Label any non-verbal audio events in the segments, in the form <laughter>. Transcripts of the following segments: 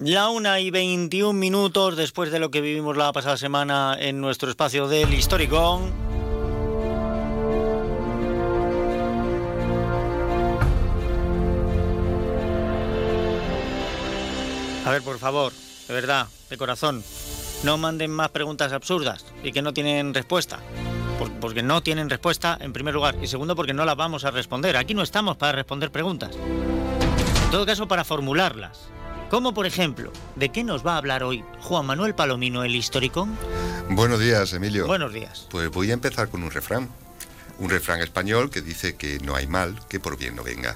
La una y 21 minutos después de lo que vivimos la pasada semana en nuestro espacio del Historicón. A ver, por favor, de verdad, de corazón, no manden más preguntas absurdas y que no tienen respuesta. Por- Porque no tienen respuesta, en primer lugar. Y segundo, porque no las vamos a responder. Aquí no estamos para responder preguntas. En todo caso, para formularlas. Como por ejemplo, ¿de qué nos va a hablar hoy Juan Manuel Palomino, el historicón? Buenos días, Emilio. Buenos días. Pues voy a empezar con un refrán. Un refrán español que dice que no hay mal que por bien no venga.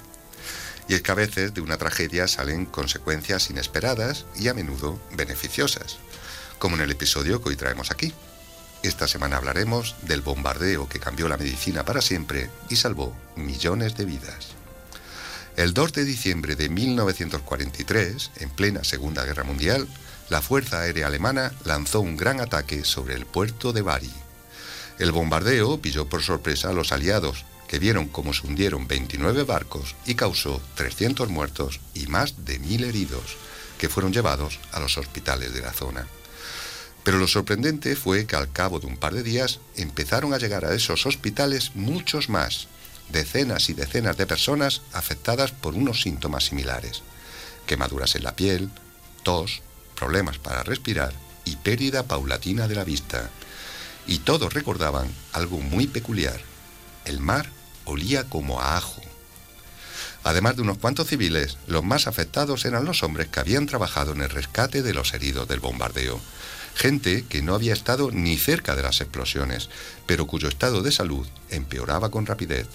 Y es que a veces de una tragedia salen consecuencias inesperadas y a menudo beneficiosas, como en el episodio que hoy traemos aquí. Esta semana hablaremos del bombardeo que cambió la medicina para siempre y salvó millones de vidas. El 2 de diciembre de 1943, en plena Segunda Guerra Mundial, la Fuerza Aérea Alemana lanzó un gran ataque sobre el puerto de Bari. El bombardeo pilló por sorpresa a los aliados, que vieron cómo se hundieron 29 barcos y causó 300 muertos y más de 1.000 heridos, que fueron llevados a los hospitales de la zona. Pero lo sorprendente fue que al cabo de un par de días empezaron a llegar a esos hospitales muchos más, decenas y decenas de personas afectadas por unos síntomas similares, quemaduras en la piel, tos, problemas para respirar y pérdida paulatina de la vista. Y todos recordaban algo muy peculiar. El mar olía como a ajo. Además de unos cuantos civiles, los más afectados eran los hombres que habían trabajado en el rescate de los heridos del bombardeo. Gente que no había estado ni cerca de las explosiones, pero cuyo estado de salud empeoraba con rapidez.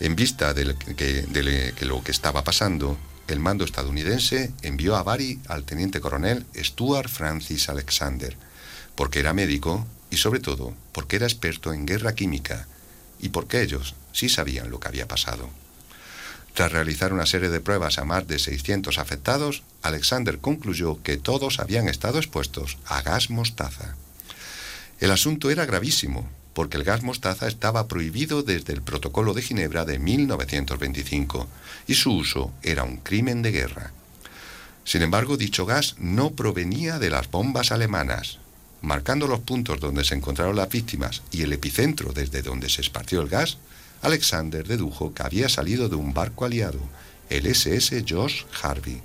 En vista de de que lo que estaba pasando, el mando estadounidense envió a Bari al teniente coronel Stuart Francis Alexander, porque era médico y sobre todo porque era experto en guerra química y porque ellos sí sabían lo que había pasado. Tras realizar una serie de pruebas a más de 600 afectados, Alexander concluyó que todos habían estado expuestos a gas mostaza. El asunto era gravísimo, porque el gas mostaza estaba prohibido desde el Protocolo de Ginebra de 1925 y su uso era un crimen de guerra. Sin embargo, dicho gas no provenía de las bombas alemanas. Marcando los puntos donde se encontraron las víctimas y el epicentro desde donde se esparció el gas, Alexander dedujo que había salido de un barco aliado, el SS Josh Harvey.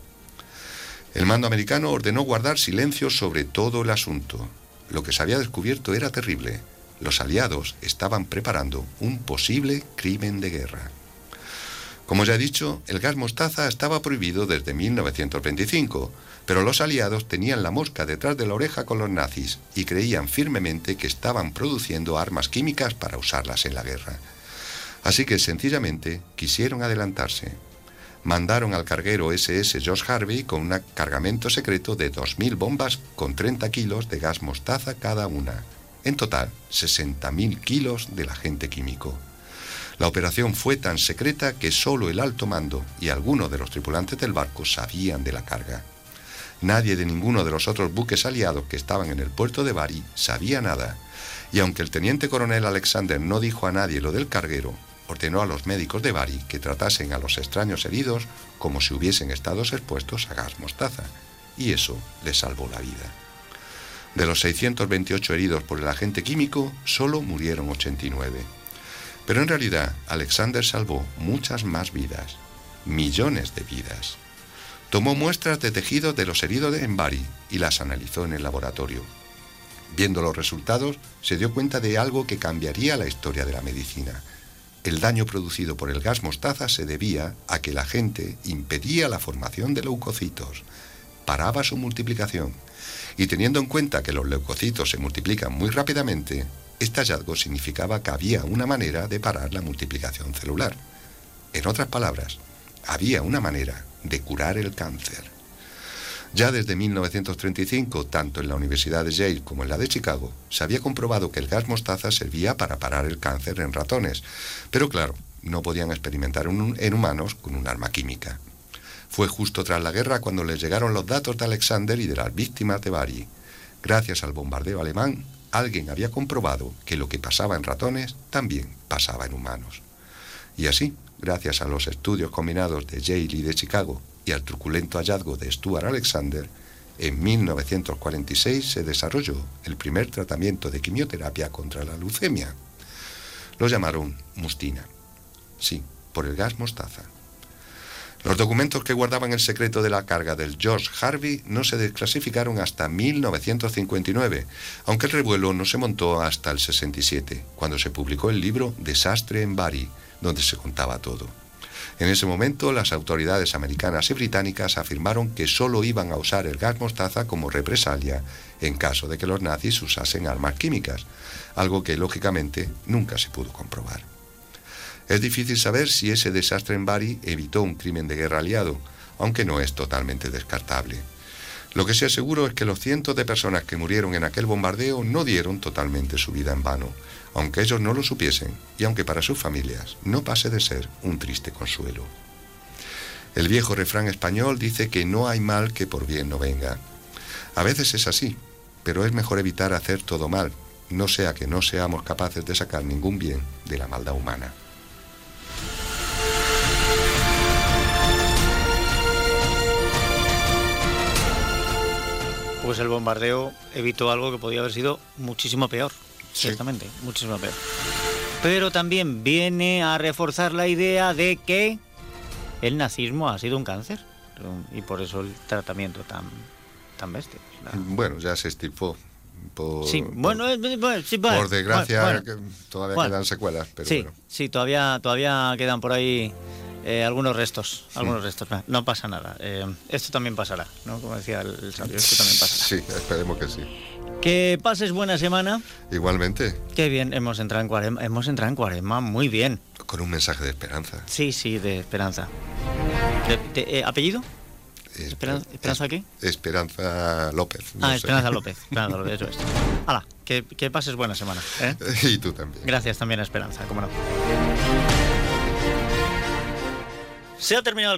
El mando americano ordenó guardar silencio sobre todo el asunto. Lo que se había descubierto era terrible. Los aliados estaban preparando un posible crimen de guerra. Como ya he dicho, el gas mostaza estaba prohibido desde 1925, pero los aliados tenían la mosca detrás de la oreja con los nazis y creían firmemente que estaban produciendo armas químicas para usarlas en la guerra. Así que sencillamente quisieron adelantarse. Mandaron al carguero SS Josh Harvey con un cargamento secreto de 2.000 bombas con 30 kilos de gas mostaza cada una. En total, 60.000 kilos del agente químico. La operación fue tan secreta que solo el alto mando y algunos de los tripulantes del barco sabían de la carga. Nadie de ninguno de los otros buques aliados que estaban en el puerto de Bari sabía nada, y aunque el teniente coronel Alexander no dijo a nadie lo del carguero, ordenó a los médicos de Bari que tratasen a los extraños heridos como si hubiesen estado expuestos a gas mostaza, y eso les salvó la vida. De los 628 heridos por el agente químico, solo murieron 89. Pero en realidad, Alexander salvó muchas más vidas, millones de vidas. Tomó muestras de tejido de los heridos en Bari y las analizó en el laboratorio. Viendo los resultados, se dio cuenta de algo que cambiaría la historia de la medicina. El daño producido por el gas mostaza se debía a que la gente impedía la formación de leucocitos, paraba su multiplicación. Y teniendo en cuenta que los leucocitos se multiplican muy rápidamente, este hallazgo significaba que había una manera de parar la multiplicación celular. En otras palabras, había una manera de curar el cáncer. Ya desde 1935, tanto en la Universidad de Yale como en la de Chicago, se había comprobado que el gas mostaza servía para parar el cáncer en ratones, pero claro, no podían experimentar en humanos con un arma química. Fue justo tras la guerra cuando les llegaron los datos de Alexander y de las víctimas de Bari. Gracias al bombardeo alemán, alguien había comprobado que lo que pasaba en ratones también pasaba en humanos. Y así, gracias a los estudios combinados de Yale y de Chicago, y al truculento hallazgo de Stuart Alexander, en 1946 se desarrolló el primer tratamiento de quimioterapia contra la leucemia. Lo llamaron mustina. Sí, por el gas mostaza. Los documentos que guardaban el secreto de la carga del George Harvey no se desclasificaron hasta 1959, aunque el revuelo no se montó hasta el 67, cuando se publicó el libro Desastre en Bari, donde se contaba todo. En ese momento, las autoridades americanas y británicas afirmaron que solo iban a usar el gas mostaza como represalia en caso de que los nazis usasen armas químicas, algo que lógicamente nunca se pudo comprobar. Es difícil saber si ese desastre en Bari evitó un crimen de guerra aliado, aunque no es totalmente descartable. Lo que sí es seguro es que los cientos de personas que murieron en aquel bombardeo no dieron totalmente su vida en vano, aunque ellos no lo supiesen y aunque para sus familias no pase de ser un triste consuelo. El viejo refrán español dice que no hay mal que por bien no venga. A veces es así, pero es mejor evitar hacer todo mal, no sea que no seamos capaces de sacar ningún bien de la maldad humana. Pues el bombardeo evitó algo que podía haber sido muchísimo peor, Sí. ciertamente, muchísimo peor. Pero también viene a reforzar la idea de que el nazismo ha sido un cáncer y por eso el tratamiento tan, tan bestia. Bueno, ya se estipó. Por, Sí, por- bueno, bueno, sí, bueno, por desgracia bueno, todavía quedan secuelas, pero sí, sí, todavía, todavía quedan por ahí eh, algunos restos, algunos restos. No pasa nada. eh, esto también pasará, ¿no? Como decía el, el sabio, esto también pasará. Sí, esperemos que sí. Que pases buena semana. Igualmente, Qué bien, hemos entrado en cuarema, hemos entrado en cuarema, muy bien. con un mensaje de esperanza. Sí, sí, de esperanza. De- de- eh, ¿Apellido? Esper- Esperan- ¿Esperanza qué? Esperanza López. no ah, sé. Esperanza López. <laughs> Esperanza López, eso es. Hala, que, que pases buena semana. ¿eh? <laughs> y tú también. Gracias también a Esperanza, cómo no. Se ha terminado el